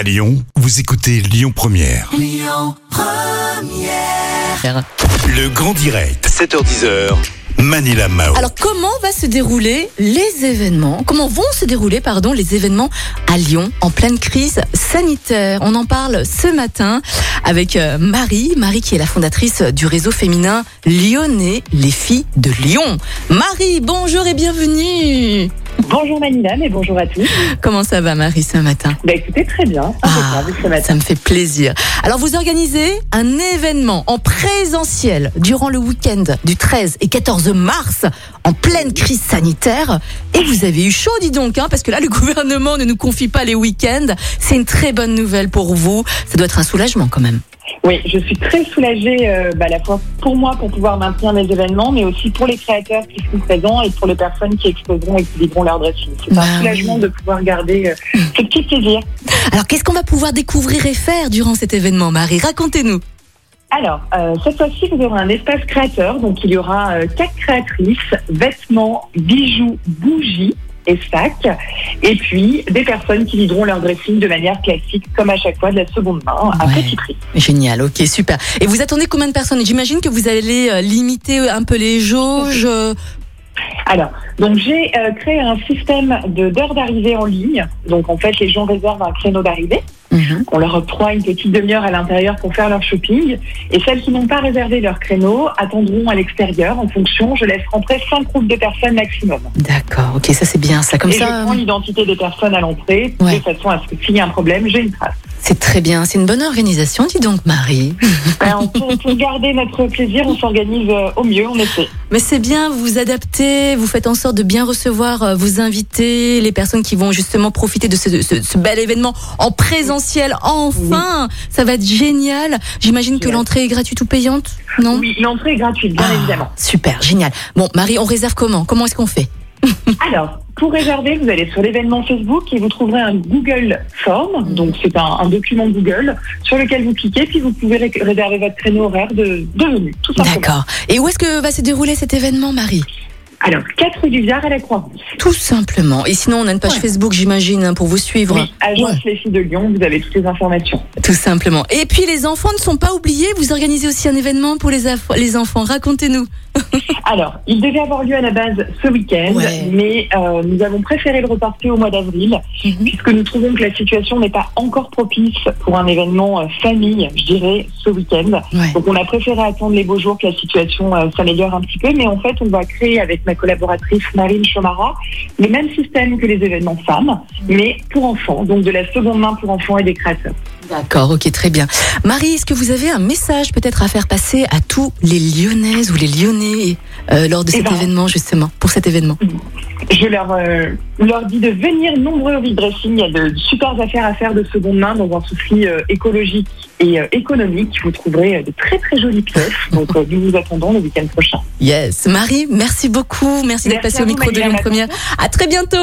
À Lyon, vous écoutez Lyon Première. Le grand direct, 7h10h. Manila Mao. Alors comment va se dérouler les événements? Comment vont se dérouler pardon les événements à Lyon en pleine crise sanitaire? On en parle ce matin avec euh, Marie, Marie qui est la fondatrice du réseau féminin lyonnais Les filles de Lyon. Marie, bonjour et bienvenue. Bonjour Manila et bonjour à tous. Comment ça va Marie ce matin? Bah écoutez, très bien. Ah, ce matin. ça me fait plaisir. Alors vous organisez un événement en présentiel durant le week-end du 13 et 14 mars en pleine crise sanitaire et vous avez eu chaud dis donc hein, parce que là le gouvernement ne nous confie pas les week-ends. C'est une très bonne nouvelle pour vous. Ça doit être un soulagement quand même. Oui, je suis très soulagée euh, bah, à la fois pour moi pour pouvoir maintenir mes événements, mais aussi pour les créateurs qui seront présents et pour les personnes qui exposeront et qui vivront leur dressing. C'est Bah un soulagement de pouvoir garder euh, ce petit plaisir. Alors qu'est-ce qu'on va pouvoir découvrir et faire durant cet événement Marie? Racontez-nous. Alors, euh, cette fois-ci, vous aurez un espace créateur. Donc, il y aura euh, quatre créatrices, vêtements, bijoux, bougies et sacs. Et puis, des personnes qui lideront leur dressing de manière classique, comme à chaque fois, de la seconde main, à Ouais. petit prix. Génial, ok, super. Et vous attendez combien de personnes? J'imagine que vous allez euh, limiter un peu les jauges. euh, Alors, donc j'ai euh, créé un système de d'heures d'arrivée en ligne. Donc en fait, les gens réservent un créneau d'arrivée. On leur octroie une petite demi-heure à l'intérieur pour faire leur shopping. Et celles qui n'ont pas réservé leur créneau attendront à l'extérieur en fonction. Je laisse rentrer cinq groupes de personnes maximum. D'accord, ok, ça c'est bien ça. Comme et je ça, prends l'identité des personnes à l'entrée Ouais. de façon à ce que s'il y a un problème, j'ai une trace. C'est très bien. C'est une bonne organisation, dis donc Marie. Alors, pour, pour garder notre plaisir, on s'organise euh, au mieux, on essaie. Mais c'est bien, vous vous adaptez, vous faites en sorte de bien recevoir euh, vos invités, les personnes qui vont justement profiter de ce, ce- ce bel événement en présentiel. Enfin, ça va être génial. J'imagine que l'entrée est gratuite ou payante, non? Oui, l'entrée est gratuite, bien Ah, évidemment. Super, génial. Bon, Marie, on réserve comment? Comment est-ce qu'on fait? Alors, pour réserver, vous allez sur l'événement Facebook et vous trouverez un Google Form. Donc, c'est un, un document Google sur lequel vous cliquez, puis vous pouvez ré- réserver votre créneau horaire de, de venue, tout simplement. D'accord. Et où est-ce que va se dérouler cet événement, Marie? Alors, 4 rue du Viard à la Croix-Rousse. Tout simplement. Et sinon, on a une page Ouais. Facebook, j'imagine, hein, pour vous suivre. Oui, agence Ouais. Les Filles de Lyon, vous avez toutes les informations. Tout simplement. Et puis les enfants ne sont pas oubliés. Vous organisez aussi un événement pour les enfants. Racontez-nous. Alors, il devait avoir lieu à la base ce week-end, Ouais. mais euh, nous avons préféré le reporter au mois d'avril, puisque nous trouvons que la situation n'est pas encore propice pour un événement euh, famille, je dirais, ce week-end. Ouais. Donc on a préféré attendre les beaux jours que la situation euh, s'améliore un petit peu, mais en fait on va créer avec ma collaboratrice Marine Chomara le même système que les événements femmes, mais pour enfants, donc de la seconde main pour enfants et des créateurs. D'accord, ok, très bien. Marie, est-ce que vous avez un message peut-être à faire passer à tous les Lyonnaises ou les Lyonnais euh, lors de Eh cet ben. événement, justement, pour cet événement? Je leur, euh, leur dis de venir nombreux au dressing. Il y a de super affaires à faire de seconde main dans un souci euh, écologique et économique. Vous trouverez de très très jolies pièces. Donc nous vous attendons le week-end prochain. Yes. Marie, merci beaucoup. Merci d'être passée au micro de Lyon Première. À très bientôt.